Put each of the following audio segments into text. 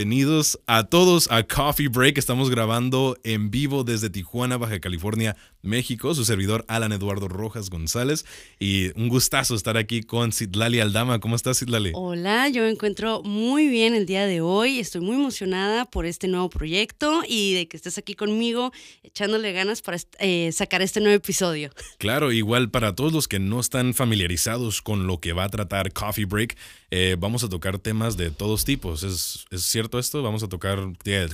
bienvenidos a todos a Coffee Break. Estamos grabando en vivo desde Tijuana, Baja California, México. Su servidor Alan Eduardo Rojas González. Y un gustazo estar aquí con Citlali Aldama. ¿Cómo estás, Citlali? Hola, yo me encuentro muy bien el día de hoy. Estoy muy emocionada por este nuevo proyecto y de que estés aquí conmigo echándole ganas para eh, sacar este nuevo episodio. Claro, igual para todos los que no están familiarizados con lo que va a tratar Coffee Break, eh, vamos a tocar temas de todos tipos. ¿Es, ¿Es, cierto esto? Vamos a tocar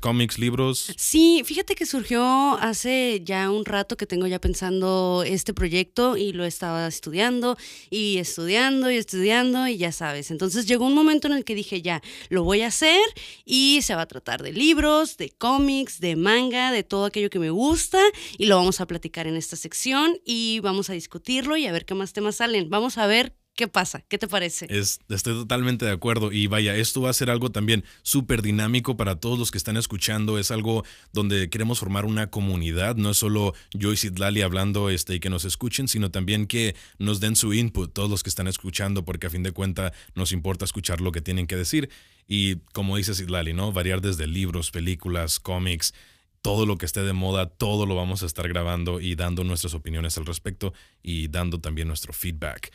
cómics, libros. Sí, fíjate que surgió hace ya un rato que tengo ya pensando este proyecto y lo estaba estudiando y estudiando y estudiando y ya sabes. Entonces llegó un momento en el que dije ya, lo voy a hacer y se va a tratar de libros, de cómics, de manga, de todo aquello que me gusta y lo vamos a platicar en esta sección y vamos a discutirlo y a ver qué más temas salen. Vamos a ver ¿Qué pasa? ¿Qué te parece? estoy totalmente de acuerdo. Y vaya, esto va a ser algo también súper dinámico para todos los que están escuchando. Es algo donde queremos formar una comunidad. No es solo yo y Sidlali hablando este, y que nos escuchen, sino también que nos den su input, todos los que están escuchando, porque a fin de cuentas nos importa escuchar lo que tienen que decir. Y como dice Sidlali, ¿no? Variar desde libros, películas, cómics todo lo que esté de moda, todo lo vamos a estar grabando y dando nuestras opiniones al respecto y dando también nuestro feedback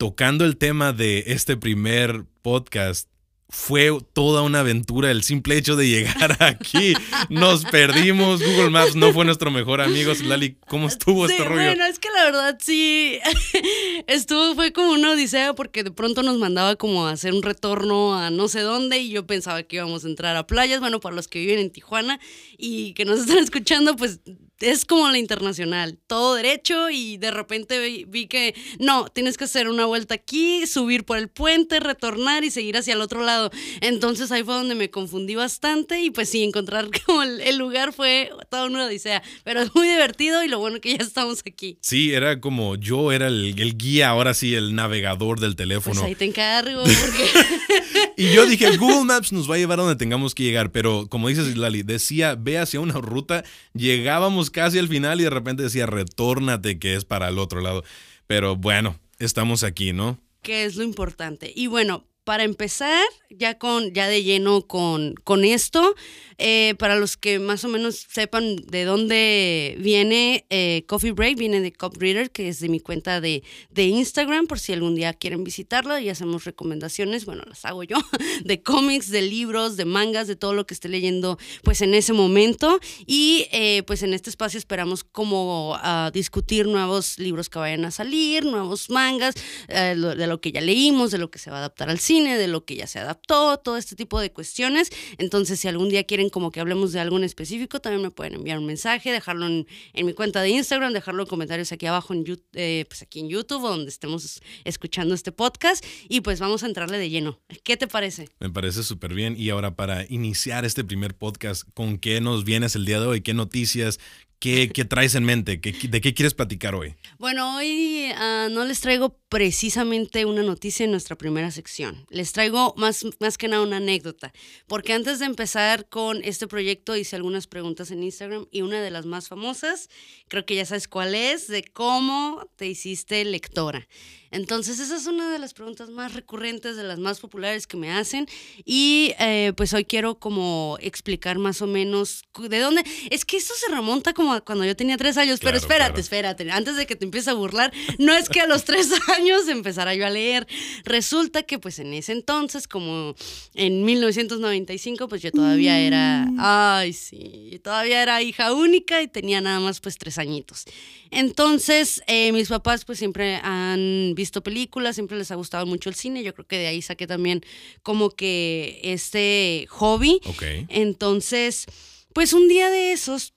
tocando el tema de este primer podcast, fue toda una aventura el simple hecho de llegar aquí. Nos perdimos, Google Maps no fue nuestro mejor amigo. Lali, ¿cómo estuvo este rollo? Bueno, es que la verdad sí, estuvo, fue como una odisea porque de pronto nos mandaba como a hacer un retorno a no sé dónde y yo pensaba que íbamos a entrar a playas. Bueno, para los que viven en Tijuana y que nos están escuchando, pues es como la internacional, todo derecho y de repente vi, que no, tienes que hacer una vuelta aquí, subir por el puente, retornar y seguir hacia el otro lado. Entonces ahí fue donde me confundí bastante y pues sí, encontrar como el, lugar fue toda una odisea, pero es muy divertido y lo bueno que ya estamos aquí. Sí, era como yo era el, guía, ahora sí, el navegador del teléfono. Pues ahí te encargo. Porque... y yo dije, Google Maps nos va a llevar a donde tengamos que llegar, pero como dices Lali, decía, ve hacia una ruta, llegábamos casi al final y de repente decía, retórnate, que es para el otro lado. Pero bueno, estamos aquí, ¿no? Que es lo importante. Y bueno, para empezar, ya con, ya de lleno con, con esto, eh, para los que más o menos sepan de dónde viene eh, Coffee Break, viene de Cop Reader, que es de mi cuenta de, de Instagram, por si algún día quieren visitarla y hacemos recomendaciones, bueno, las hago yo, de cómics, de libros, de mangas, de todo lo que esté leyendo pues en ese momento. Y eh, pues en este espacio esperamos como discutir nuevos libros que vayan a salir, nuevos mangas, de lo que ya leímos, de lo que se va a adaptar al cine, de lo que ya se adaptó, todo este tipo de cuestiones. Entonces, si algún día quieren como que hablemos de algo en específico, también me pueden enviar un mensaje, dejarlo en, mi cuenta de Instagram, dejarlo en comentarios aquí abajo en, eh, pues aquí en YouTube, donde estemos escuchando este podcast. Y pues vamos a entrarle de lleno. ¿Qué te parece? Me parece súper bien. Y ahora para iniciar este primer podcast, ¿con qué nos vienes el día de hoy? ¿Qué noticias? ¿Qué, traes en mente? ¿De qué quieres platicar hoy? Bueno, hoy ah, no les traigo precisamente una noticia en nuestra primera sección. Les traigo más, más que nada una anécdota, porque antes de empezar con este proyecto hice algunas preguntas en Instagram y una de las más famosas, creo que ya sabes cuál es, de cómo te hiciste lectora. Entonces, esa es una de las preguntas más recurrentes, de las más populares que me hacen. Y eh, pues hoy quiero como explicar más o menos de dónde. Es que esto se remonta como cuando yo tenía tres años, pero espérate, espérate, antes de que te empieces a burlar, no es que a los tres años empezara yo a leer. Resulta que pues en ese entonces, como en 1995, pues yo todavía era, mm. ay sí, todavía era hija única y tenía nada más pues tres añitos. Entonces, eh, mis papás pues siempre han visto películas, siempre les ha gustado mucho el cine, yo creo que de ahí saqué también como que este hobby. Entonces, pues un día de esos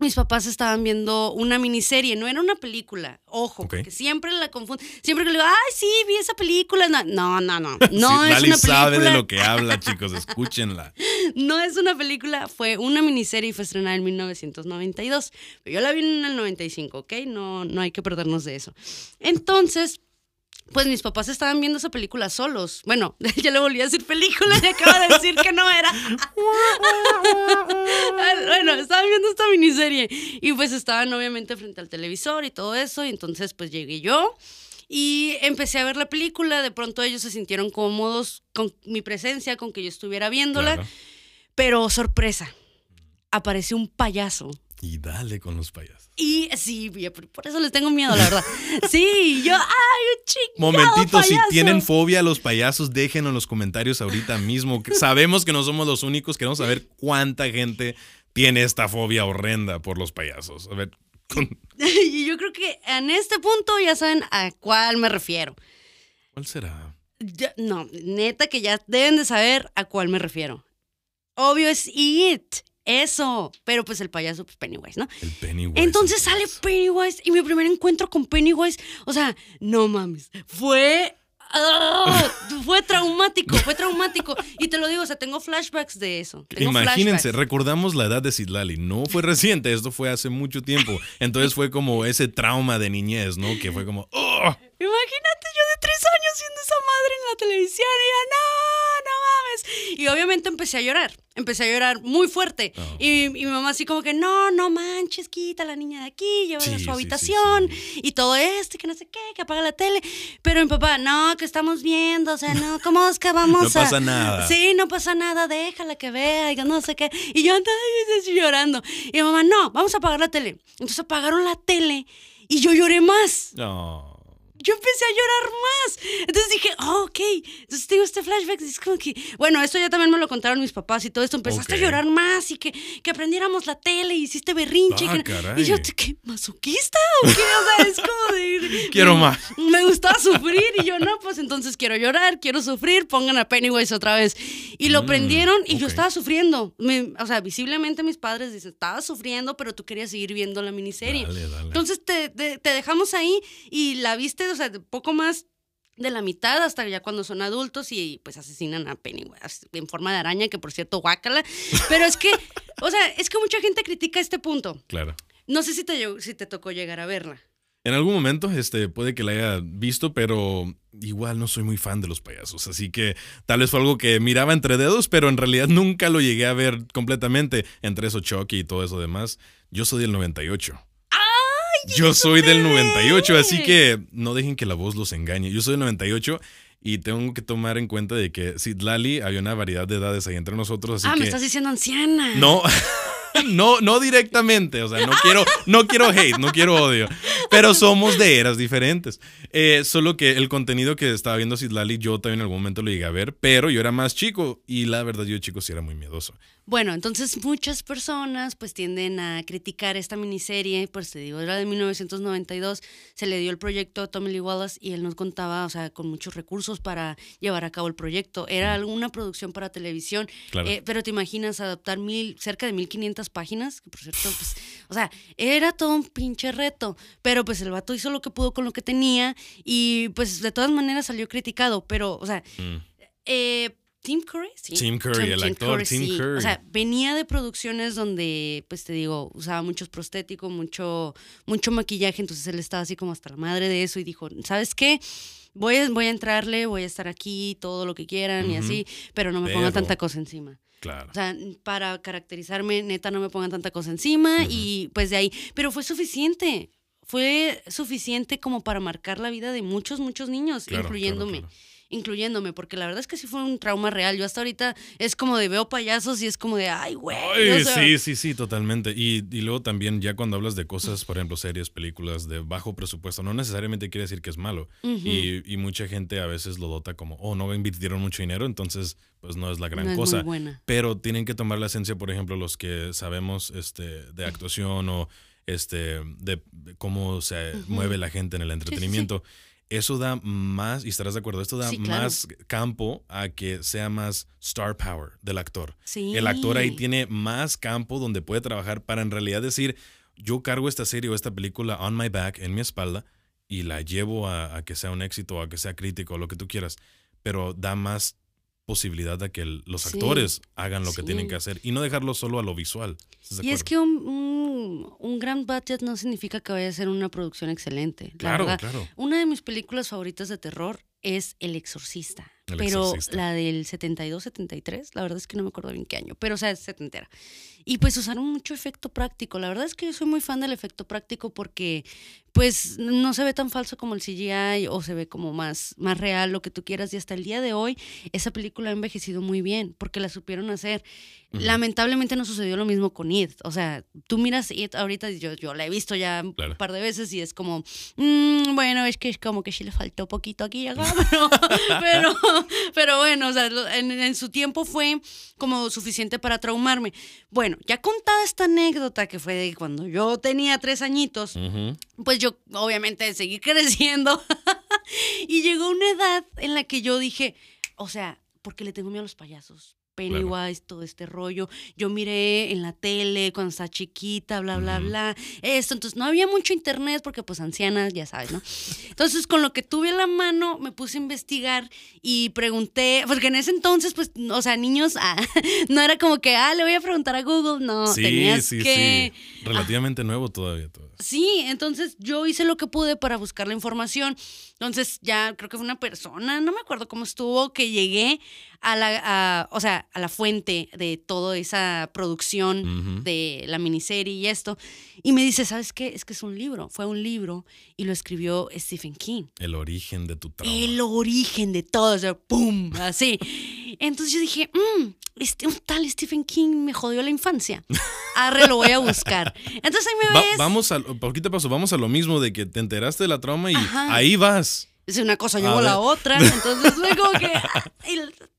mis papás estaban viendo una miniserie, no era una película, ojo, porque siempre la confundo, siempre que le digo, ay, sí, vi esa película, no, no, no, no, no es una película. sabe de lo que habla, chicos, escúchenla. no es una película, fue una miniserie y fue estrenada en 1992, yo la vi en el 95, ¿ok? No, no hay que perdernos de eso. Entonces pues mis papás estaban viendo esa película solos. Bueno, ya le volví a decir película y acaba de decir que no era. bueno, estaban viendo esta miniserie y pues estaban obviamente frente al televisor y todo eso. Y entonces pues llegué yo y empecé a ver la película. De pronto ellos se sintieron cómodos con mi presencia, con que yo estuviera viéndola. Pero sorpresa, apareció un payaso. Y dale con los payasos. Y sí, por eso les tengo miedo, la verdad. Sí, yo, ay, un chico. Momentito, si tienen fobia a los payasos, déjenlo en los comentarios ahorita mismo. Sabemos que no somos los únicos, queremos saber cuánta gente tiene esta fobia horrenda por los payasos. A ver. Y yo creo que en este punto ya saben a cuál me refiero. ¿Cuál será? no, neta que ya deben de saber a cuál me refiero. Obvio es It. Eso, pero pues el payaso, pues Pennywise, ¿no? El Pennywise. Entonces sale Pennywise y mi primer encuentro con Pennywise, o sea, no mames, fue ¡Ah! fue traumático, fue traumático. Y te lo digo, o sea, tengo flashbacks de eso. Imagínense, recordamos la edad de Sidlali. No fue reciente, esto fue hace mucho tiempo. Entonces fue como ese trauma de niñez, ¿no? Que fue como. ¡Oh! Imagínate obviamente empecé a llorar, empecé a llorar muy fuerte. Oh. Y, mi mamá así como que, no, no manches, quita a la niña de aquí, llévala a su habitación y todo esto, que no sé qué, que apaga la tele. Pero mi papá, no, que estamos viendo, o sea, no, ¿cómo es que vamos a...? No pasa nada. Sí, no pasa nada, déjala que vea, y no sé qué. Y yo andaba llorando. Y mi mamá, no, vamos a apagar la tele. Entonces apagaron la tele y yo lloré más. No yo empecé a llorar más. Entonces dije, oh, ok. Entonces tengo este flashback. es como que, bueno, esto ya también me lo contaron mis papás y todo esto. Empezaste a llorar más y que, que aprendiéramos la tele y hiciste berrinche. Ah, y, yo, ¿qué? ¿Masoquista? ¿O qué? O sea, es como de. quiero más. Me gustaba sufrir y yo, no, pues entonces quiero llorar, quiero sufrir. Pongan a Pennywise otra vez. Y lo mm, prendieron y yo estaba sufriendo. o sea, visiblemente mis padres dicen, estaba sufriendo, pero tú querías seguir viendo la miniserie. Entonces te, te, te dejamos ahí y la viste o sea, poco más de la mitad hasta ya cuando son adultos y pues asesinan a Pennywise en forma de araña, que por cierto, guácala. Pero es que, o sea, es que mucha gente critica este punto. Claro. No sé si te, si te tocó llegar a verla. En algún momento, este, puede que la haya visto, pero igual no soy muy fan de los payasos. Así que tal vez fue algo que miraba entre dedos, pero en realidad nunca lo llegué a ver completamente. Entre eso, Chucky y todo eso demás. Yo soy del 98. Yo soy del 98, así que no dejen que la voz los engañe. Yo soy del 98 y tengo que tomar en cuenta de que Sidlali había una variedad de edades ahí entre nosotros. ah, me estás diciendo anciana. No. no, no directamente, o sea, no quiero, no quiero hate, no quiero odio, pero somos de eras diferentes. Eh, solo que el contenido que estaba viendo Sidlali, yo también en algún momento lo llegué a ver, pero yo era más chico y la verdad yo chico sí era muy miedoso. Bueno, entonces muchas personas pues tienden a criticar esta miniserie, pues te digo, era de 1992, se le dio el proyecto a Tommy Lee Wallace y él nos contaba, o sea, con muchos recursos para llevar a cabo el proyecto. Era alguna producción para televisión, eh, pero te imaginas adaptar mil, cerca de 1500 páginas, que por cierto, pues, o sea, era todo un pinche reto, pero pues el vato hizo lo que pudo con lo que tenía y pues de todas maneras salió criticado, pero, o sea, mm. eh, Tim Curry, sí. Tim Curry, el actor Tim Curry. O sea, venía de producciones donde, pues te digo, usaba muchos prostéticos, mucho, mucho maquillaje, entonces él estaba así como hasta la madre de eso y dijo, ¿sabes qué? Voy a, voy a entrarle, voy a estar aquí, todo lo que quieran y así, pero no me pongan tanta cosa encima. Claro. O sea, para caracterizarme, neta, no me pongan tanta cosa encima y pues de ahí. Pero fue suficiente. Fue suficiente como para marcar la vida de muchos, muchos niños, incluyéndome incluyéndome, porque la verdad es que sí fue un trauma real. Yo hasta ahorita es como de veo payasos y es como de, ay, güey. sí, sí, sí, totalmente. Y, y, luego también ya cuando hablas de cosas, por ejemplo, series, películas de bajo presupuesto, no necesariamente quiere decir que es malo. y, y, mucha gente a veces lo dota como, oh, no invirtieron mucho dinero, entonces pues no es la gran cosa. Pero tienen que tomar la esencia, por ejemplo, los que sabemos este, de actuación o este, de cómo se mueve la gente en el entretenimiento eso da más, y estarás de acuerdo, esto da más campo a que sea más star power del actor. El actor ahí tiene más campo donde puede trabajar para en realidad decir, yo cargo esta serie o esta película on my back, en mi espalda, y la llevo a, a que sea un éxito, a que sea crítico, lo que tú quieras, pero da más posibilidad de que los actores hagan lo que tienen que hacer y no dejarlo solo a lo visual. Y es que un, un, gran budget no significa que vaya a ser una producción excelente. Claro, claro. Una de mis películas favoritas de terror es El Exorcista. El pero Exorcista. la del 72, 73, la verdad es que no me acuerdo bien qué año, pero o sea, es setentera. Y pues usaron mucho efecto práctico. La verdad es que yo soy muy fan del efecto práctico porque pues no se ve tan falso como el CGI o se ve como más, más real, lo que tú quieras. Y hasta el día de hoy esa película ha envejecido muy bien porque la supieron hacer. Lamentablemente no sucedió lo mismo con It. O sea, tú miras It ahorita, yo, yo la he visto ya Claro. un par de veces y es como, "Mm, bueno, es que es como que sí le faltó poquito aquí y acá, pero, pero, pero bueno, o sea, en, en su tiempo fue como suficiente para traumarme. Bueno, ya contada esta anécdota que fue de cuando yo tenía tres añitos, pues yo obviamente seguí creciendo y llegó una edad en la que yo dije, o sea, porque le tengo miedo a los payasos. Pennywise, todo este rollo. Yo miré en la tele cuando estaba chiquita, bla, bla, bla. Esto, entonces no había mucho internet porque pues ancianas, ya sabes, ¿no? Entonces con lo que tuve a la mano me puse a investigar y pregunté, porque en ese entonces pues, o sea, niños, ah, no era como que, ah, le voy a preguntar a Google, no, sí, tenías sí, que... sí. Relativamente nuevo todavía eso. Sí, entonces yo hice lo que pude para buscar la información. Entonces ya creo que fue una persona, no me acuerdo cómo estuvo, que llegué a la, a- o sea, a la fuente de toda esa producción de la miniserie y esto. Y me dice, ¿sabes qué? Es que es un libro, fue un libro y lo escribió Stephen King. El origen de tu trauma. El origen de todo, o sea, ¡pum! Así. Entonces yo dije, "Mm, este, un tal Stephen King me jodió la infancia. Arre, lo voy a buscar. Entonces ahí me Va- ves. vamos a, poquito paso, vamos a lo mismo de que te enteraste de la trauma y Ajá. ahí vas. Es una cosa, A llevo la otra. Entonces fue como que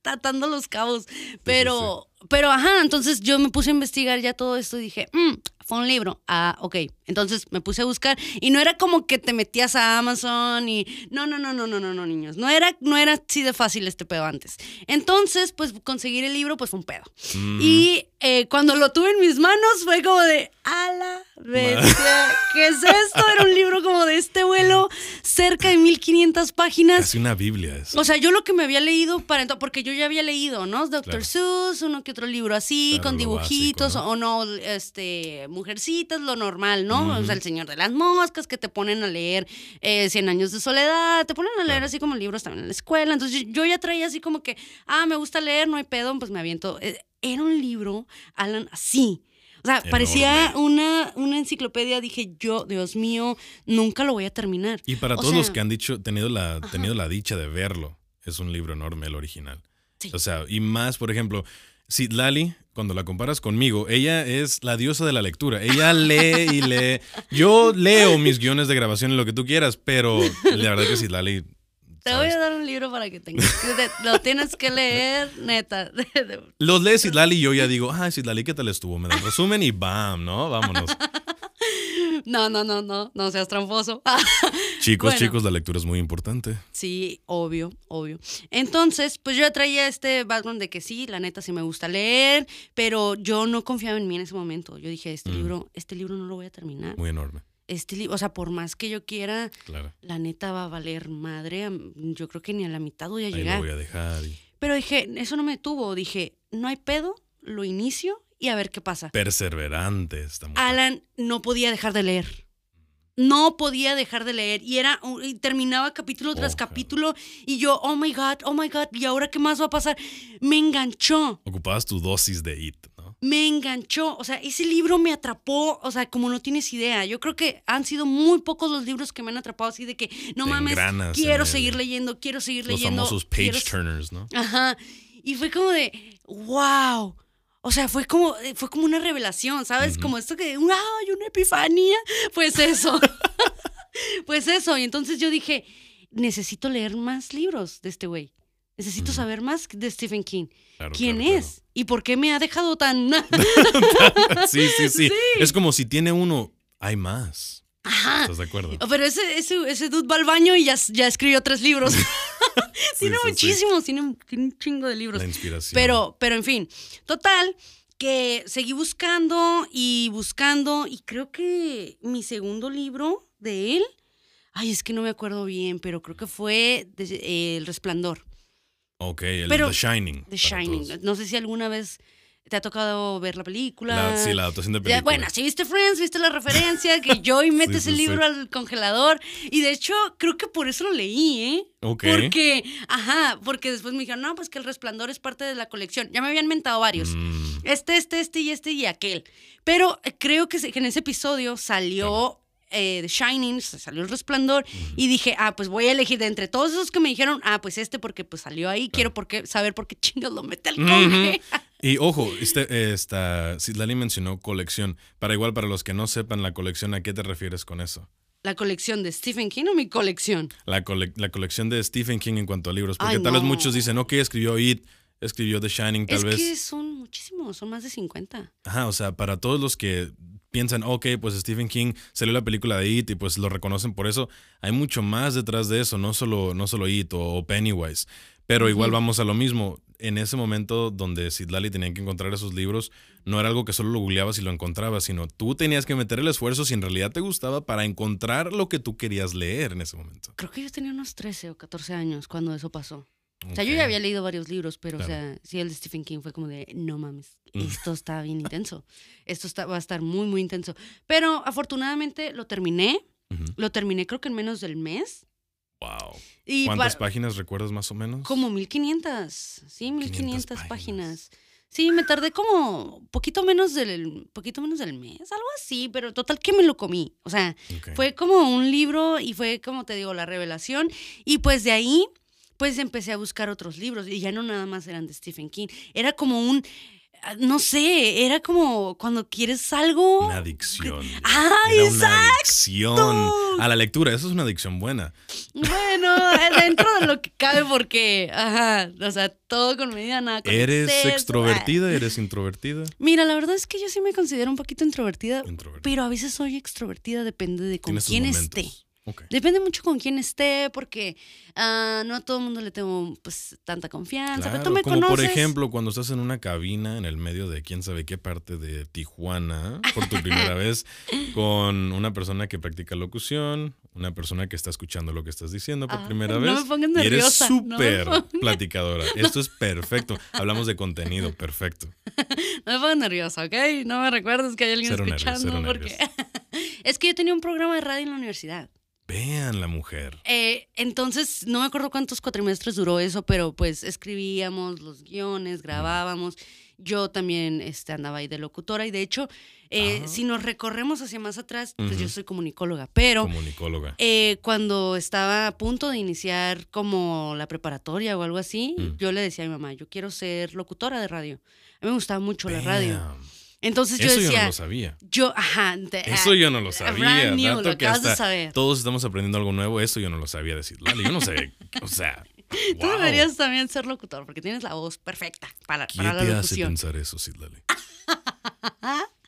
tratando los cabos. Pero, pero ajá, entonces yo me puse a investigar ya todo esto y dije, "Mm, fue un libro. Ah, ok. Entonces me puse a buscar y no era como que te metías a Amazon y no, no, no, no, no, no, no, niños. No era, no era así de fácil este pedo antes. Entonces, pues conseguir el libro, pues fue un pedo. Mm. Y eh, cuando lo tuve en mis manos fue como de, a la bestia, ¿qué es esto? Era un libro como de este vuelo, cerca de 1500 páginas. Casi una Biblia es. O sea, yo lo que me había leído para entonces, porque yo ya había leído, ¿no? Dr. Claro. Seuss, uno que otro libro así, Claro, con dibujitos, básico, o no, este, mujercitas, lo normal, ¿no? O sea, El Señor de las Moscas, que te ponen a leer eh, Cien Años de Soledad, te ponen a leer Claro. así como libros también en la escuela. Entonces yo, yo ya traía así como que, ah, me gusta leer, no hay pedo, pues me aviento. Eh, Era un libro, Alan, así. O sea, parecía una, una enciclopedia. Dije, yo, Dios mío, nunca lo voy a terminar. Y para O todos los que han dicho, tenido la, tenido la dicha de verlo, es un libro enorme el original. Sí. O sea, y más, por ejemplo, Citlali, cuando la comparas conmigo, ella es la diosa de la lectura. Ella lee y lee. Yo leo mis guiones de grabación y lo que tú quieras, pero la verdad que Citlali. Te voy a dar un libro para que tengas. Lo tienes que leer, neta. Los lee Citlali y yo ya digo, ah, Citlali, ¿qué tal estuvo? Me da el resumen y bam, ¿no? Vámonos. No, no, no, no, no seas tramposo. Chicos, Bueno. chicos, la lectura es muy importante. Sí, obvio, obvio. Entonces, pues yo traía este background de que sí, la neta sí me gusta leer, pero yo no confiaba en mí en ese momento. Yo dije, este Mm. libro, este libro no lo voy a terminar. Muy enorme, Este libro, o sea, por más que yo quiera, claro. la neta va a valer madre. Yo creo que ni a la mitad voy a Ahí lo llegar. voy a dejar. y- Pero dije, eso no me detuvo. Dije, no hay pedo, lo inicio y a ver qué pasa. Perseverante esta mujer. Alan no podía dejar de leer. No podía dejar de leer y era y terminaba capítulo tras Ojalá. capítulo y yo, oh my god, oh my god, ¿y ahora qué más va a pasar? Me enganchó, Ocupabas tu dosis de it. Me enganchó, o sea, ese libro me atrapó, o sea, como no tienes idea. Yo creo que han sido muy pocos los libros que me han atrapado así de que no Te mames, quiero seguir leyendo, quiero seguir Los leyendo. famosos quiero page turners, ¿no? Ajá. Y fue como de, wow. O sea, fue como, eh, fue como una revelación, ¿sabes? Como esto que, wow, hay una epifanía. Pues eso. pues eso. Y entonces yo dije, necesito leer más libros de este güey. Necesito saber más de Stephen King. Claro, ¿Quién claro, es? ¿Y por qué me ha dejado tan... Sí, sí, sí, Sí. Es como si tiene uno, hay más. Ajá. ¿Estás de acuerdo? Pero ese, ese, ese dude va al baño y ya, ya escribió tres libros. tiene sí, sí. muchísimos, tiene un, tiene un chingo de libros. La inspiración. Pero, pero en fin, total, que seguí buscando y buscando y creo que mi segundo libro de él, ay, es que no me acuerdo bien, pero creo que fue de- eh, El Resplandor, Ok, el pero- The Shining. The Shining. todos. No sé si alguna vez te ha tocado ver la película. La- sí, la adaptación de película. bueno, si viste Friends, viste la referencia, que Joey mete Sí, ese sí, sí. libro al congelador. Y de hecho, creo que por eso lo leí, ¿eh? Ok. Porque, ajá, porque después me dijeron, no, pues que el resplandor es parte de la colección. Ya me habían mentado varios. Mm, Este, este, este y este y aquel. Pero eh, creo que en ese episodio salió eh, The Shining, se salió el resplandor. Y dije, ah, pues voy a elegir de entre todos esos que me dijeron, ah, pues este porque pues salió ahí. Quiero porque, saber por qué chingados lo mete al conge. Y ojo, este, esta, Citlali mencionó colección. Para igual, para los que no sepan la colección, ¿a qué te refieres con eso? La colección de Stephen King o mi colección. La, cole- la colección de Stephen King en cuanto a libros. Porque Ay, tal vez muchos dicen, ok, escribió It, escribió The Shining, tal es vez. que son muchísimos, son más de 50. Ajá, o sea, para todos los que piensan, ok, pues Stephen King salió la película de It y pues lo reconocen por eso, hay mucho más detrás de eso, no solo, no solo It o, Pennywise. Pero igual vamos a lo mismo. En ese momento donde Sidlali tenía que encontrar esos libros, no era algo que solo lo googleabas y lo encontrabas, sino tú tenías que meter el esfuerzo si en realidad te gustaba para encontrar lo que tú querías leer en ese momento. Creo que yo tenía unos 13 o 14 años cuando eso pasó. O sea, yo ya había leído varios libros, pero, Claro. o sea, sí, el de Stephen King fue como de, no mames, Mm. esto está bien intenso. Esto está, va a estar muy, muy intenso. Pero afortunadamente lo terminé. Ujú. Lo terminé creo que en menos del mes. Wow. Y ¿Cuántas páginas recuerdas más o menos? Como 1500. Sí, 1500 500 páginas. páginas. Sí, me tardé como poquito menos del poquito menos del mes, algo así, pero total que me lo comí. O sea, Ok. fue como un libro y fue como te digo la revelación y pues de ahí pues empecé a buscar otros libros y ya no nada más eran de Stephen King, era como un ah, no sé, era como cuando quieres algo Una adicción. ¡Ay, Era una adicción a la lectura. Eso es una adicción buena. Bueno, eh, dentro de lo que cabe, porque, ajá, o sea, todo con medida, nada con ¿Eres exceso. extrovertida? ¿Eres introvertida? Ah, Mira, la verdad es que yo sí me considero un poquito introvertida, Introvertida. pero a veces soy extrovertida, depende de con quién esté. Depende mucho con quién esté, porque ah, no a todo el mundo le tengo pues tanta confianza. pero tú me como por conoces. ejemplo cuando estás en una cabina en el medio de quién sabe qué parte de Tijuana por tu primera vez con una persona que practica locución, una persona que está escuchando lo que estás diciendo por Ay, primera no vez me y eres nerviosa, no me súper platicadora. Esto es perfecto. Hablamos de contenido, perfecto. No me pongas nerviosa, ¿ok? No me recuerdes que hay alguien Cero escuchando. porque... es que yo tenía un programa de radio en la universidad. Vean la mujer. Eh, entonces, no me acuerdo cuántos cuatrimestres duró eso, pero pues escribíamos los guiones, grabábamos. Yo también este, andaba ahí de locutora y de hecho, eh, si nos recorremos hacia más atrás, pues yo soy comunicóloga, pero Comunicóloga. eh, cuando estaba a punto de iniciar como la preparatoria o algo así, Mm. yo le decía a mi mamá, yo quiero ser locutora de radio. A mí me gustaba mucho la radio. Entonces yo Eso yo decía, no lo sabía. yo, ajá. te- Eso yo no lo sabía. new, Dato lo que de hasta saber. todos estamos aprendiendo algo nuevo. Eso yo no lo sabía decir. Lali, yo no sé. O sea, Tú deberías también ser locutor porque tienes la voz perfecta para, ¿Qué para la te hace pensar eso, Sidlali?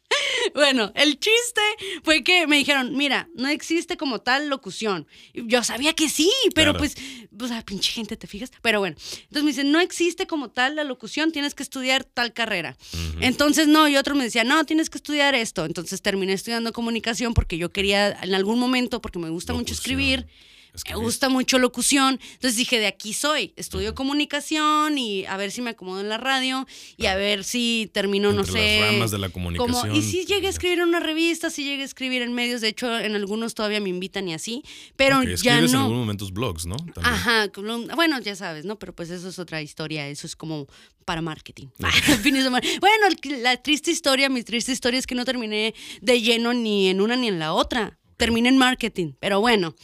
Bueno, el chiste fue que me dijeron, mira, no existe como tal locución. Yo sabía que sí, pero Claro. pues, pues, ah, pinche gente, ¿te fijas? Pero bueno, entonces me dicen, no existe como tal la locución, tienes que estudiar tal carrera. Entonces, no, y otro me decía, no, tienes que estudiar esto. Entonces terminé estudiando comunicación porque yo quería en algún momento, porque me gusta mucho escribir, me Escribir. gusta mucho locución. Entonces dije, de aquí soy. Estudio comunicación y a ver si me acomodo en la radio y a ver si termino, no sé. las ramas de la como, comunicación. y si llegué a escribir en una revista, si llegué a escribir en medios, de hecho en algunos todavía me invitan y así, pero Ok, ya escribes en no. algún momento blogs, ¿no? También. Ajá, bueno, ya sabes, ¿no? Pero pues eso es otra historia, eso es como para marketing. Bueno, la triste historia, mi triste historia es que no terminé de lleno ni en una ni en la otra. Terminé en marketing, pero bueno.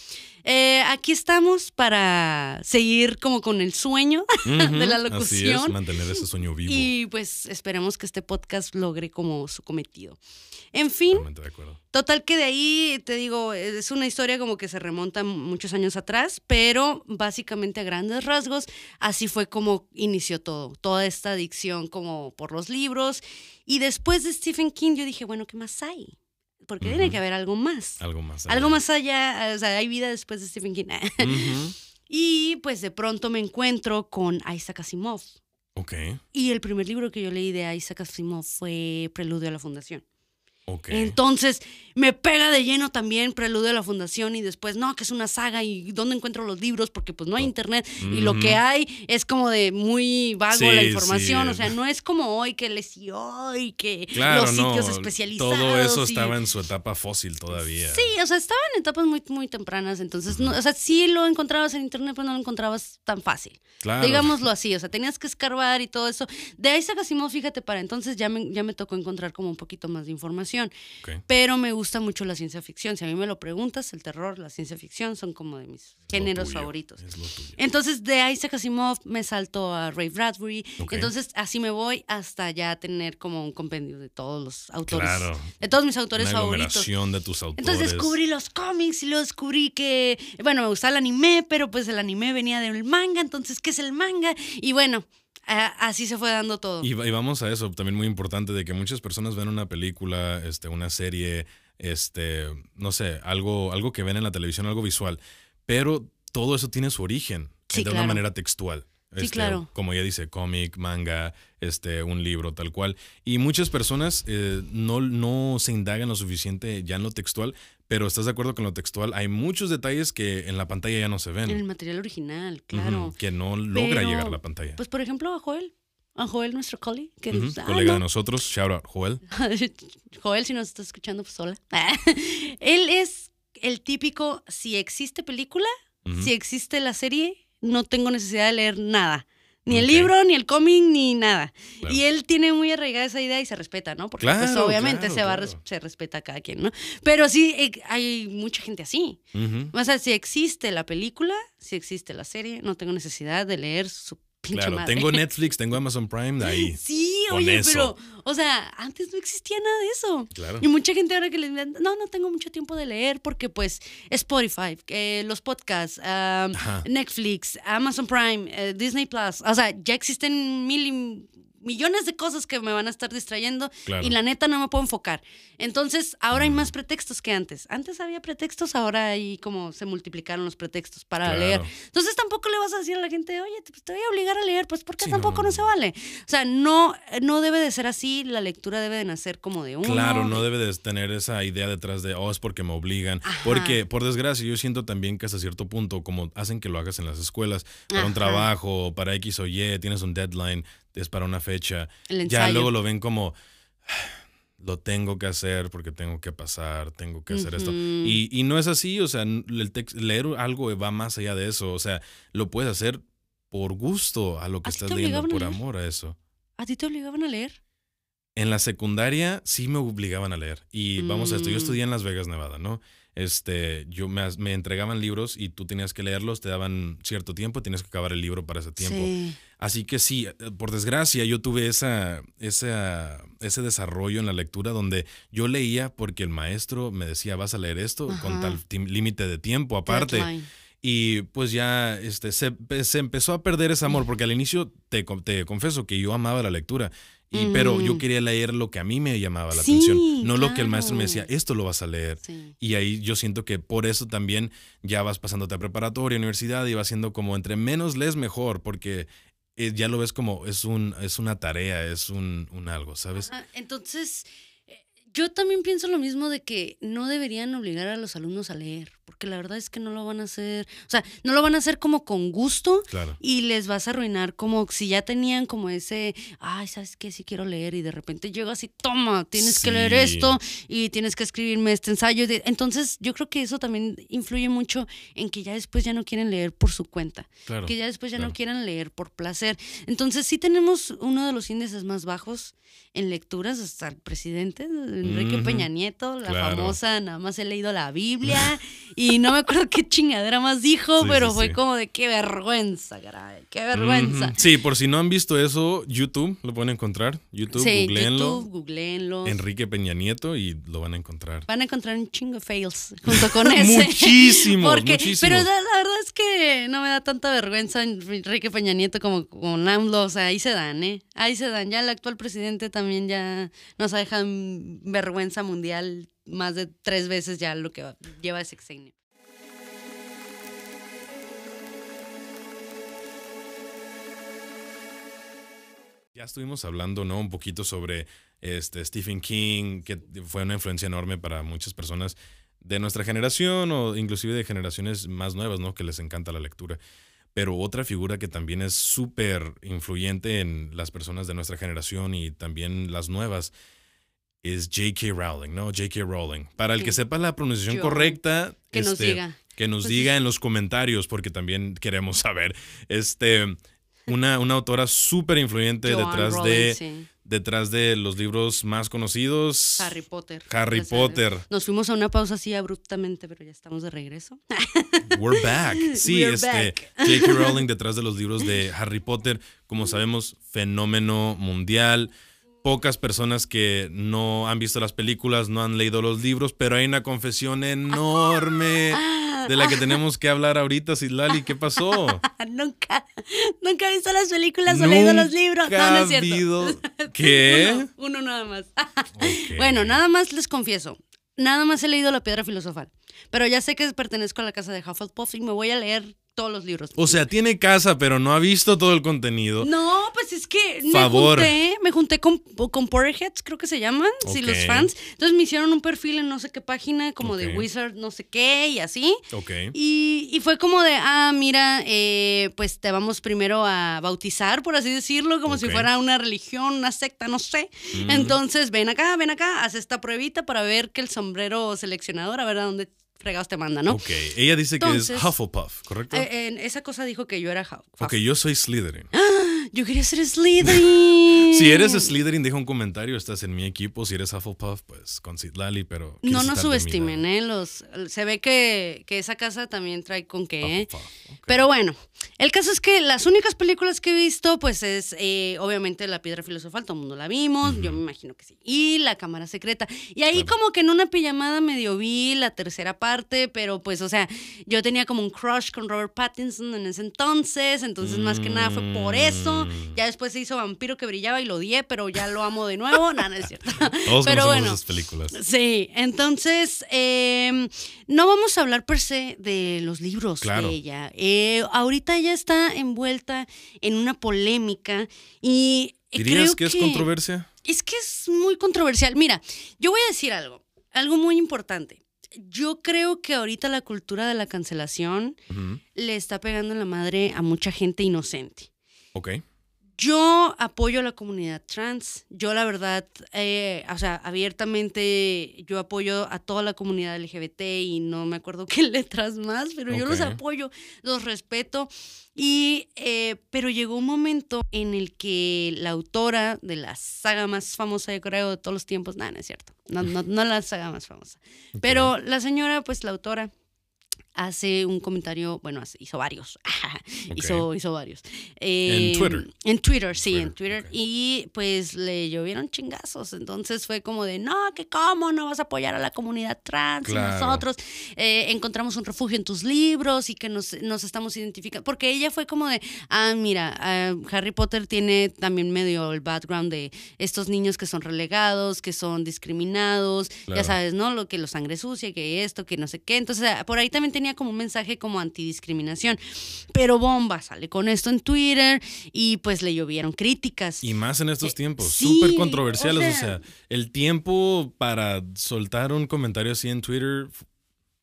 Eh, aquí estamos para seguir como con el sueño de la Ujú, Así es, locución. mantener ese sueño vivo. Y pues esperemos que este podcast logre como su cometido. En fin, de. Total que de ahí, te digo, es una historia como que se remonta muchos años atrás, pero básicamente a grandes rasgos, así fue como inició todo, toda esta adicción como por los libros. Y después de Stephen King yo dije, bueno, ¿qué más hay? Porque tiene que haber algo más. Algo más. Algo allá. más allá, o sea, hay vida después de Stephen King. Y pues de pronto me encuentro con Isaac Asimov. Ok. Y el primer libro que yo leí de Isaac Asimov fue Preludio a la Fundación. Entonces me pega de lleno también Preludio de la Fundación y después, no, que es una saga y dónde encuentro los libros porque pues no hay internet y lo que hay es como de muy vago Sí, la información, sí. o sea, no es como hoy que les y hoy que Claro, los sitios no, especializados. Todo eso y- estaba en su etapa fósil todavía. Sí, o sea, estaban en etapas muy, muy tempranas, entonces, no, o sea, sí lo encontrabas en internet, pero no lo encontrabas tan fácil. Claro. Digámoslo así, o sea, tenías que escarbar y todo eso. De Isaac Asimov, fíjate, para entonces ya me, ya me tocó encontrar como un poquito más de información. Pero me gusta mucho la ciencia ficción. Si a mí me lo preguntas, el terror, la ciencia ficción son como de mis géneros tuyo, favoritos. Entonces, de Isaac Asimov me salto a Ray Bradbury. Entonces, así me voy hasta ya tener como un compendio de todos los autores. Claro. De todos mis autores Una favoritos. de tus autores. Entonces descubrí los cómics y luego descubrí que, bueno, me gustaba el anime, pero pues el anime venía del manga, entonces, ¿qué es el manga? Y bueno, así se fue dando todo. Y, y vamos a eso, también muy importante, de que muchas personas ven una película, este, una serie, este, no sé, algo, algo que ven en la televisión, algo visual, pero todo eso tiene su origen Sí, de una manera textual. Sí, Este, claro. Como ya dice, cómic, manga, este, un libro, tal cual. Y muchas personas eh, no, no se indagan lo suficiente ya en lo textual, pero estás de acuerdo con lo textual. Hay muchos detalles que en la pantalla ya no se ven. En el material original, claro. Que no logra Pero, llegar a la pantalla. Pues por ejemplo a Joel, a Joel, nuestro colleague, que ah, Colega de no. nosotros, shout out, Joel. Joel, si nos estás escuchando, pues hola. Él es el típico, si existe película, si existe la serie, no tengo necesidad de leer nada. Ni el libro, ni el cómic, ni nada. Claro. Y él tiene muy arraigada esa idea y se respeta, ¿no? Porque pues Claro, obviamente claro, se va res- se respeta a cada quien, ¿no? Pero sí eh, hay mucha gente así. Ujú. O sea, si existe la película, si existe la serie, no tengo necesidad de leer su pinche Claro, madre. tengo Netflix, tengo Amazon Prime, de ahí. Sí, oye, eso. pero, o sea, antes no existía nada de eso. Claro. Y mucha gente ahora que les digan, no, no tengo mucho tiempo de leer porque pues Spotify, eh, los podcasts. Netflix, Amazon Prime, eh, Disney Plus, o sea, ya existen mil y millones de cosas que me van a estar distrayendo Claro. y la neta no me puedo enfocar. Entonces, ahora hay más pretextos que antes. Antes había pretextos, ahora ahí como se multiplicaron los pretextos para Claro. leer. Entonces tampoco le vas a decir a la gente, oye, te, pues, te voy a obligar a leer, pues porque Sí, tampoco no, se vale. O sea, no, no debe de ser así, la lectura debe de nacer como de uno. Claro, no de- debe de tener esa idea detrás de, oh, es porque me obligan. Ajá. Porque, por desgracia, yo siento también que hasta cierto punto, como hacen que lo hagas en las escuelas, para un trabajo, para X o Y, tienes un deadline, es para una fecha. El Ya luego lo ven como, lo tengo que hacer porque tengo que pasar, tengo que hacer esto. Y, y no es así, o sea, el leer algo va más allá de eso. O sea, lo puedes hacer por gusto a lo que ¿A ti estás leyendo, por amor a eso. ¿A ti te obligaban a leer? En la secundaria sí me obligaban a leer. Y vamos a esto, yo Mm. estudié en Las Vegas, Nevada, ¿no? Este, yo me, me entregaban libros y tú tenías que leerlos, te daban cierto tiempo, tienes que acabar el libro para ese tiempo. Sí. Así que sí, eh, por desgracia yo tuve esa, esa, ese desarrollo en la lectura donde yo leía porque el maestro me decía, vas a leer esto con tal límite de tiempo aparte. Deadline. Y pues ya este, se, se empezó a perder ese amor, porque al inicio te, te confieso que yo amaba la lectura, y, pero yo Ujú. quería leer lo que a mí me llamaba la Sí, atención, no lo que el maestro me decía, esto lo vas a leer. Sí. Y ahí yo siento que por eso también ya vas pasándote a preparatoria, universidad, y vas siendo como entre menos lees mejor, porque eh, ya lo ves como es, un, es una tarea, es un, un algo, ¿sabes? Entonces, eh, yo también pienso lo mismo de que no deberían obligar a los alumnos a leer, porque la verdad es que no lo van a hacer, o sea, no lo van a hacer como con gusto Claro. y les vas a arruinar como si ya tenían como ese, ay, ¿sabes qué? Sí quiero leer y de repente llegas y toma, tienes que leer esto y tienes que escribirme este ensayo. de-". Entonces, yo creo que eso también influye mucho en que ya después ya no quieren leer por su cuenta Claro. que ya después ya claro. no quieran leer por placer. Entonces sí tenemos uno de los índices más bajos en lecturas hasta el presidente, Enrique. Peña Nieto, la famosa, nada más he leído la Biblia y no me acuerdo qué chingadera más dijo, Sí, pero sí, fue sí. como de qué vergüenza, caray, qué vergüenza. Sí, por si no han visto eso, YouTube lo pueden encontrar. YouTube, sí, googleenlo. YouTube, googleenlo. Enrique Peña Nieto y lo van a encontrar. Van a encontrar un chingo de fails junto con ese. Muchísimos, Porque, muchísimos. Pero la, la verdad es que no me da tanta vergüenza Enrique Peña Nieto como con AMLO. O sea, ahí se dan, ¿eh? Ahí se dan. Ya el actual presidente también ya nos ha dejado en vergüenza mundial más de tres veces ya lo que va- lleva ese sexenio. Ya estuvimos hablando, ¿no? Un poquito sobre este, Stephen King, que fue una influencia enorme para muchas personas de nuestra generación o inclusive de generaciones más nuevas, ¿no? Que les encanta la lectura. Pero otra figura que también es súper influyente en las personas de nuestra generación y también las nuevas es J.K. Rowling, ¿no? J.K. Rowling. Para el que sepa la pronunciación correcta, que nos este, diga. Que nos pues diga en los comentarios, porque también queremos saber. Este, una, una autora súper influyente detrás de detrás de los libros más conocidos. Harry Potter. Harry Potter. Nos fuimos a una pausa así abruptamente, pero ya estamos de regreso. We're back. Sí, este J.K. Rowling detrás de los libros de Harry Potter, como sabemos, fenómeno mundial. Pocas personas que no han visto las películas, no han leído los libros, pero hay una confesión enorme de la que tenemos que hablar ahorita, Sidlali. ¿Qué pasó? nunca, nunca he visto las películas o leído los libros. No, no es cierto. ¿Qué? Uno, nada más. Bueno, nada más les confieso. Nada más he leído La Piedra Filosofal. Pero ya sé que pertenezco a la casa de Hufflepuff y me voy a leer todos los libros. O sea, tiene casa, pero no ha visto todo el contenido. No, pues es que me junté, me junté con, con Potterheads, creo que se llaman, sí, los fans. Entonces me hicieron un perfil en no sé qué página, como de Wizard, no sé qué, y así. Ok. Y, y fue como de, ah, mira, eh, pues te vamos primero a bautizar, por así decirlo, como si fuera una religión, una secta, no sé. Mm. Entonces, ven acá, ven acá, haz esta pruebita para ver que el sombrero seleccionador, a ver a dónde fregados te manda, ¿no? Ok, ella dice que es Hufflepuff, ¿correcto? Eh, en esa cosa dijo que yo era Hufflepuff. Ok, yo soy Slytherin. Yo quería ser Slytherin. si eres Slytherin, deja un comentario, estás en mi equipo. Si eres Hufflepuff, pues con Lali, pero... No nos subestimen, ¿eh? Los, se ve que, que, esa casa también trae con qué, ¿eh? Pero bueno, el caso es que las únicas películas que he visto, pues es eh, obviamente La Piedra Filosofal, todo el mundo la vimos, yo me imagino que sí. Y La Cámara Secreta. Y ahí como que en una pijamada medio vi la tercera parte, pero pues, o sea, yo tenía como un crush con Robert Pattinson en ese entonces, entonces más que nada fue por eso. Mm. Ya después se hizo Vampiro que brillaba y lo odié, pero ya lo amo de nuevo. Nada, no es cierto. Todos pero bueno, esas películas. Sí, entonces em, no vamos a hablar per se de los libros de ella. Eh, ahorita ella está envuelta en una polémica y ¿Dirías que es controversia? Es que es muy controversial. Mira, yo voy a decir algo, algo muy importante yo creo que ahorita la cultura de la cancelación le está pegando en la madre a mucha gente inocente. Ok. Yo apoyo a la comunidad trans. Yo, la verdad, eh, o sea, abiertamente, yo apoyo a toda la comunidad LGBT y no me acuerdo qué letras más, pero yo los apoyo, los respeto. Y, eh, pero llegó un momento en el que la autora de la saga más famosa, de creo, de todos los tiempos, nada, no es cierto, no, no, no la saga más famosa, pero la señora, pues la autora, hace un comentario, bueno, hizo varios, hizo, hizo varios. en em, Twitter. En Twitter, sí, en Twitter. Y pues le llovieron chingazos. Entonces fue como de, no, que cómo no vas a apoyar a la comunidad trans y nosotros eh, encontramos un refugio en tus libros y que nos, nos, estamos identificando. Porque ella fue como de, ah, mira, ah, Harry Potter tiene también medio el background de estos niños que son relegados, que son discriminados, ya sabes, ¿no? Lo que los sangre sucia, que esto, que no sé qué. Entonces, por ahí también tenía como un mensaje como antidiscriminación. Pero Bomba sale con esto en Twitter y pues le llovieron críticas. Y más en estos eh, tiempos, súper controversiales. O sea, el tiempo para soltar un comentario así en Twitter,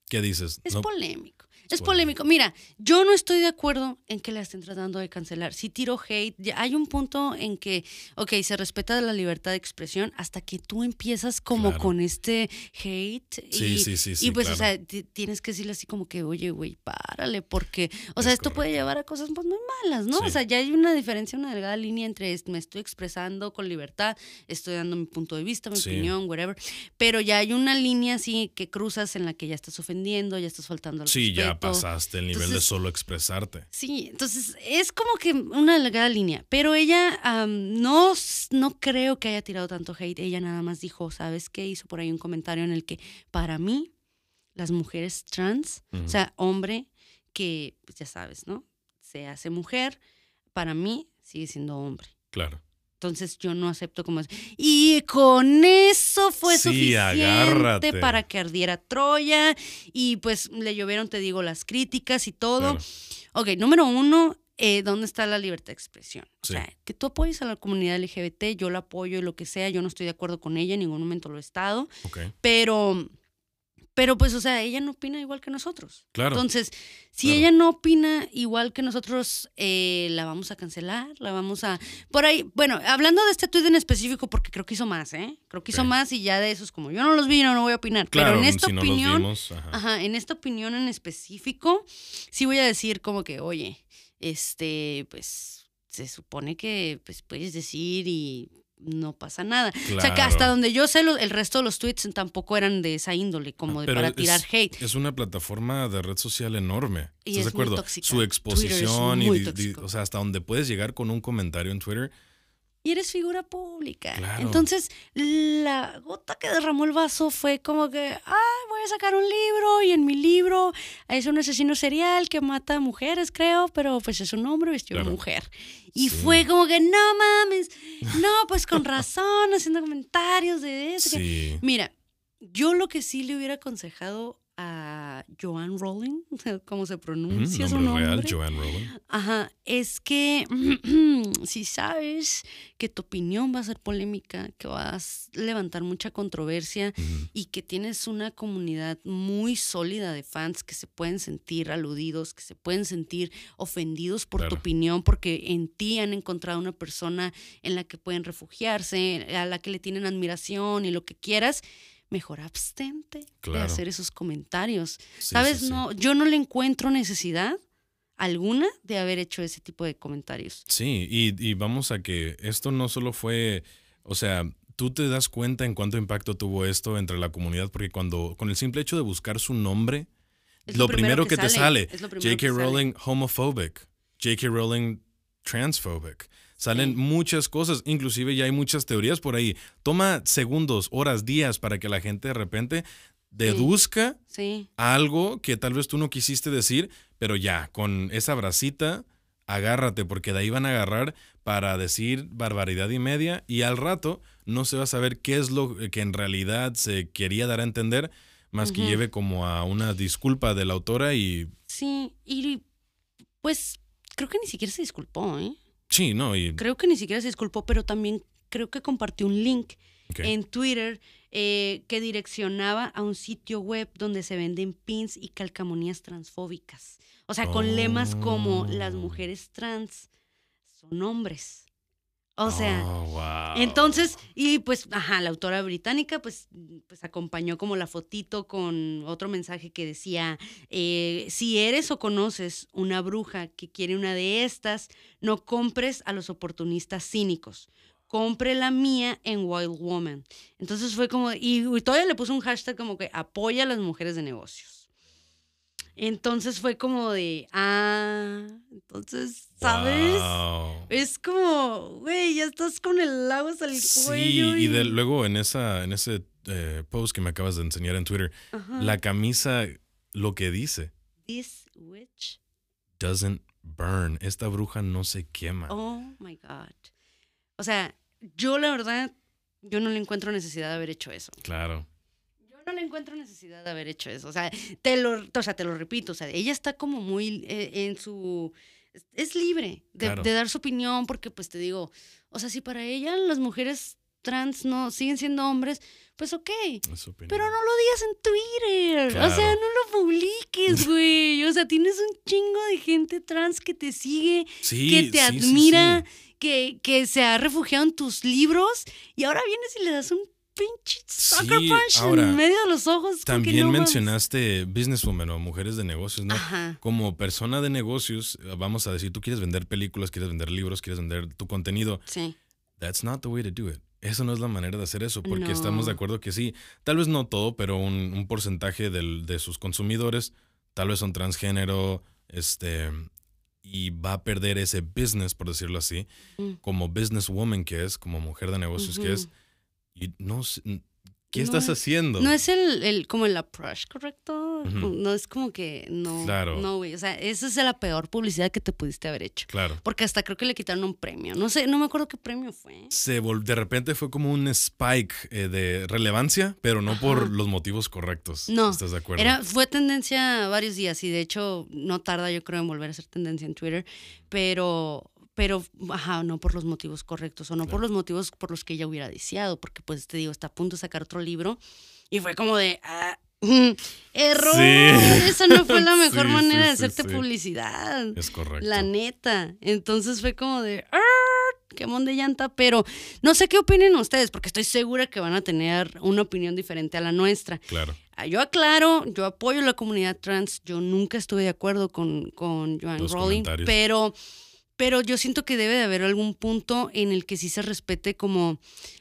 ¿qué dices? Es polémico. Es polémico. Mira, yo no estoy de acuerdo en que la estén tratando de cancelar. Si tiro hate, hay un punto en que, ok, se respeta la libertad de expresión hasta que tú empiezas como con este hate. Sí, y, sí, sí, Y pues, o sea, tienes que decirle así como que, oye, güey, párale, porque, o sea, esto puede llevar a cosas pues, muy malas, ¿no? O sea, ya hay una diferencia, una delgada línea entre me estoy expresando con libertad, estoy dando mi punto de vista, mi opinión, whatever, pero ya hay una línea así que cruzas en la que ya estás ofendiendo, ya estás faltando al Sí, ya pasaste el nivel de solo expresarte. Sí, entonces es como que una delgada línea, pero ella no, no creo que haya tirado tanto hate, ella nada más dijo, ¿sabes qué? Hizo por ahí un comentario en el que para mí las mujeres trans, o sea, hombre que, pues ya sabes, ¿no? Se hace mujer, para mí sigue siendo hombre. Claro. Entonces yo no acepto como es. Y con eso fue suficiente para que ardiera Troya. Y pues le llovieron, te digo, las críticas y todo. Ok, número uno, eh, ¿dónde está la libertad de expresión? O Sí. sea, que tú apoyes a la comunidad LGBT, yo la apoyo y lo que sea, yo no estoy de acuerdo con ella, en ningún momento lo he estado, Ok. pero, pero pues, o sea, ella no opina igual que nosotros. Claro. Entonces, si Claro. ella no opina igual que nosotros, eh, la vamos a cancelar, la vamos a... Por ahí, bueno, hablando de este tuit en específico, porque creo que hizo más, ¿eh? Creo que hizo más y ya de esos, como yo no los vi, no, no voy a opinar. Claro, pero en esta si no opinión... los vimos, ajá. Ajá, en esta opinión en específico, sí voy a decir como que, oye, este, pues se supone que pues puedes decir y no pasa nada. O sea, que hasta donde yo sé, el resto de los tweets tampoco eran de esa índole, como de Pero para es- tirar hate. Es una plataforma de red social enorme. Y ¿Estás es de acuerdo? Su exposición y tóxico. o sea, hasta donde puedes llegar con un comentario en Twitter. Y eres figura pública. Claro. Entonces, la gota que derramó el vaso fue como que, ah, voy a sacar un libro y en mi libro es un asesino serial que mata a mujeres, creo, pero pues es un hombre vestido de Claro. mujer. Y Sí. fue como que, no mames, no, pues con razón, haciendo comentarios de eso. que-". Sí. Mira, yo lo que sí le hubiera aconsejado a Joanne Rowling, cómo se pronuncia su nombre nombre. real, Joanne Rowling. Ajá, es que si sabes que tu opinión va a ser polémica, que vas a levantar mucha controversia y que tienes una comunidad muy sólida de fans que se pueden sentir aludidos, que se pueden sentir ofendidos por tu opinión, porque en ti han encontrado una persona en la que pueden refugiarse, a la que le tienen admiración y lo que quieras, mejor abstente de hacer esos comentarios. Sí, ¿Sabes? sí, sí. No, yo no le encuentro necesidad alguna de haber hecho ese tipo de comentarios. Sí, y, y vamos a que esto no solo fue, o sea, tú te das cuenta en cuánto impacto tuvo esto entre la comunidad, porque cuando, con el simple hecho de buscar su nombre, lo, primero, que, te sale, J.K. Rowling homophobic, J.K. Rowling transphobic. Salen Sí. muchas cosas, inclusive ya hay muchas teorías por ahí. Toma segundos, horas, días para que la gente de repente deduzca Sí, algo que tal vez tú no quisiste decir, pero ya, con esa bracita, agárrate, porque de ahí van a agarrar para decir barbaridad y media, y al rato no se va a saber qué es lo que en realidad se quería dar a entender, más que lleve como a una disculpa de la autora y sí. Y pues creo que ni siquiera se disculpó, ¿eh? Sí, ¿no? Y, Creo que ni siquiera se disculpó, pero también creo que compartió un link en Twitter eh, que direccionaba a un sitio web donde se venden pins y calcamonías transfóbicas. O sea, con lemas como las Oh. mujeres trans son hombres. O sea, Oh, wow. entonces, y pues, ajá, la autora británica pues, pues acompañó como la fotito con otro mensaje que decía, eh, si eres o conoces una bruja que quiere una de estas, no compres a los oportunistas cínicos. Compre la mía en Wild Woman. Entonces fue como, y, y todavía le puso un hashtag como que apoya a las mujeres de negocios. Entonces fue como de, ah, entonces, ¿sabes? Wow. Es como, güey, ya estás con el agua hasta el Sí, cuello. y de, luego en esa en ese eh, post que me acabas de enseñar en Twitter, Ajá. la camisa lo que dice, This witch. doesn't burn. Esta bruja no se quema. Oh my God. O sea, yo la verdad, yo no le encuentro necesidad de haber hecho eso. Claro. Encuentro necesidad de haber hecho eso. O sea, te lo, o sea, te lo repito. O sea, ella está como muy eh, en su. es- libre de, Claro. de dar su opinión, porque, pues te digo, o sea, si para ella las mujeres trans no siguen siendo hombres, pues ok. Pero no lo digas en Twitter. O sea, Claro. no lo publiques, güey. O sea, tienes un chingo de gente trans que te sigue, Sí, que te sí, admira, sí. Que, que se ha refugiado en tus libros y ahora vienes y le das un pinche sucker Sí, punch ahora, en medio de los ojos. También no mencionaste businesswoman o mujeres de negocios, ¿no? Ajá. Como persona de negocios, vamos a decir, tú quieres vender películas, quieres vender libros, quieres vender tu contenido. Sí. That's not the way to do it. Eso no es la manera de hacer eso, porque estamos de acuerdo que sí, tal vez no todo, pero un, un porcentaje del- de sus consumidores tal vez son transgénero, este, y va a perder ese business, por decirlo así, Mm. como businesswoman que es, como mujer de negocios que es. Y no sé, ¿Qué estás haciendo? No es el, el como el approach, ¿correcto? No es como que no. Claro. No, güey. O sea, esa es la peor publicidad que te pudiste haber hecho. Claro. Porque hasta creo que le quitaron un premio. No sé, no me acuerdo qué premio fue. Se de repente fue como un spike eh, de relevancia, pero no por los motivos correctos. No. ¿Estás de acuerdo? Era, fue tendencia varios días y de hecho no tarda, yo creo, en volver a ser tendencia en Twitter. Pero pero, ajá, no por los motivos correctos o no por los motivos por los que ella hubiera deseado, porque pues te digo, está a punto de sacar otro libro y fue como de, ah, error, esa no fue la mejor manera de hacerte publicidad. Es correcto. La neta. Entonces fue como de, ah, quemón de llanta, pero no sé qué opinen ustedes, porque estoy segura que van a tener una opinión diferente a la nuestra. Claro. Ah, yo aclaro, yo apoyo la comunidad trans, yo nunca estuve de acuerdo con, con Joan Rowling, pero pero yo siento que debe de haber algún punto en el que sí se respete como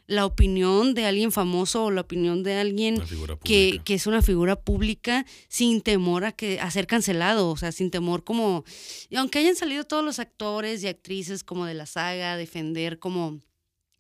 la opinión de alguien famoso o la opinión de alguien que, que, es una figura pública sin temor a, que, a ser cancelado, o sea, sin temor como, aunque hayan salido todos los actores y actrices como de la saga a defender como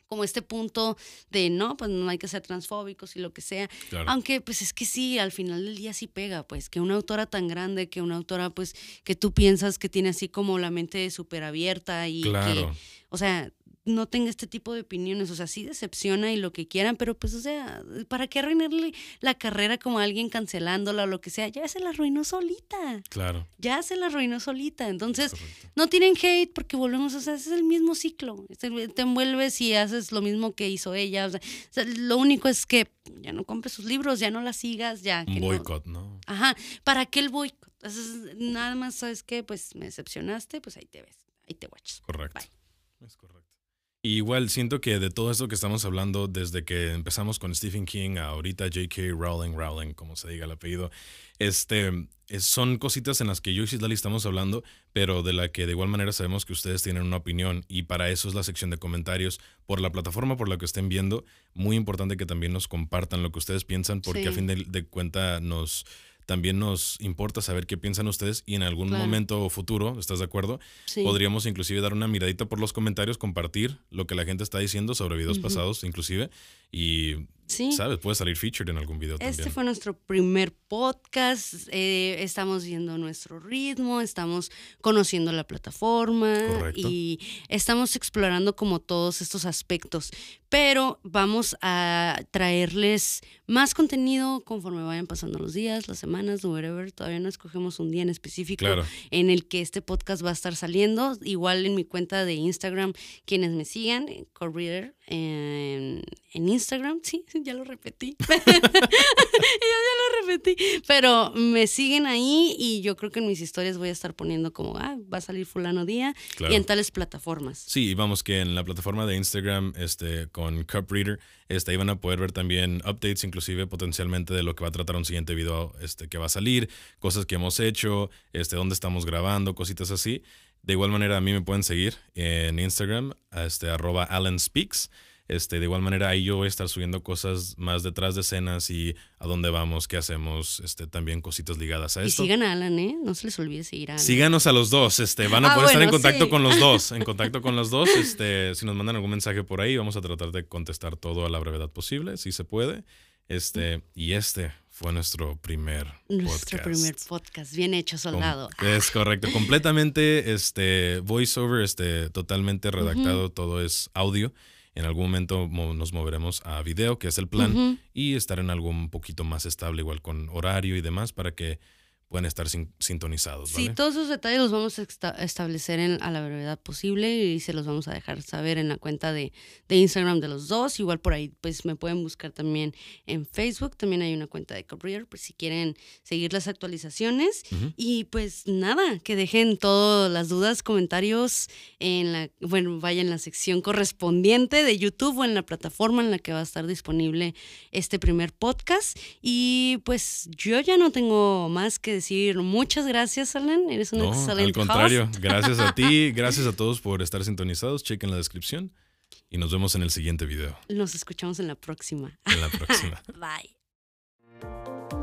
como este punto de no, pues no hay que ser transfóbicos y lo que sea. Aunque pues es que sí, al final del día sí pega, pues que una autora tan grande, que una autora pues que tú piensas que tiene así como la mente súper abierta y que, o sea, no tenga este tipo de opiniones, o sea, sí decepciona y lo que quieran, pero pues, o sea, ¿para qué arruinarle la carrera como a alguien cancelándola o lo que sea? Ya se la arruinó solita. Claro. Ya se la arruinó solita. Entonces, no tienen hate porque volvemos, o sea, es el mismo ciclo. Te envuelves y haces lo mismo que hizo ella. O sea, lo único es que ya no compres sus libros, ya no la sigas, ya. Un boicot, no. Ajá. ¿Para qué el boicot? Nada más, ¿sabes qué? Pues me decepcionaste, pues ahí te ves. Ahí te watches. Correcto. Es correcto igual siento que de todo esto que estamos hablando, desde que empezamos con Stephen King a ahorita J.K. Rowling, Rowling, como se diga el apellido, este, son cositas en las que yo y Cislali estamos hablando, pero de la que de igual manera sabemos que ustedes tienen una opinión y para eso es la sección de comentarios por la plataforma por la que estén viendo. Muy importante que también nos compartan lo que ustedes piensan porque a fin de, de cuenta nos también nos importa saber qué piensan ustedes y en algún momento futuro, ¿estás de acuerdo? Podríamos inclusive dar una miradita por los comentarios, compartir lo que la gente está diciendo sobre videos pasados, inclusive, y ¿Sabes? Puede salir featured en algún video este fue nuestro primer podcast. Eh, estamos viendo nuestro ritmo, estamos conociendo la plataforma y estamos explorando como todos estos aspectos. Pero vamos a traerles más contenido conforme vayan pasando los días, las semanas, whatever. Todavía no escogemos un día en específico en el que este podcast va a estar saliendo. Igual en mi cuenta de Instagram, quienes me sigan, Correader, en, en Instagram, sí, ya lo repetí. yo ya lo repetí. Pero me siguen ahí y yo creo que en mis historias voy a estar poniendo como, ah, va a salir fulano día y en tales plataformas. Sí, vamos que en la plataforma de Instagram, este, con Cup Reader, este, ahí van a poder ver también updates, inclusive potencialmente de lo que va a tratar un siguiente video este, que va a salir, cosas que hemos hecho, este, dónde estamos grabando, cositas así. De igual manera, a mí me pueden seguir en Instagram, este, arroba Alan Speaks. Este, de igual manera, ahí yo voy a estar subiendo cosas más detrás de escenas y a dónde vamos, qué hacemos, este, también cositas ligadas a esto. Y sigan a Alan, ¿eh? No se les olvide seguir a Alan. Síganos a los dos, este, van a ah, poder estar en contacto con los dos, en contacto con los dos, este, si nos mandan algún mensaje por ahí, vamos a tratar de contestar todo a la brevedad posible, si se puede. Este, y este fue nuestro primer nuestro primer podcast, bien hecho, soldado. es correcto, completamente este voiceover, este totalmente redactado, todo es audio. En algún momento nos moveremos a video, que es el plan, y estar en algo un poquito más estable, igual con horario y demás, para que pueden estar sintonizados. Sí, todos esos detalles los vamos a establecer en, a la brevedad posible y se los vamos a dejar saber en la cuenta de, de, Instagram de los dos. Igual por ahí pues me pueden buscar también en Facebook. También hay una cuenta de Career, pues si quieren seguir las actualizaciones. Y pues nada, que dejen todas las dudas, comentarios en la, bueno, vaya en la sección correspondiente de YouTube o en la plataforma en la que va a estar disponible este primer podcast. Y pues yo ya no tengo más que decir muchas gracias, Alan. Eres un excelente Al contrario, gracias a ti, gracias a todos por estar sintonizados. Chequen la descripción y nos vemos en el siguiente video. Nos escuchamos en la próxima. En la próxima. Bye.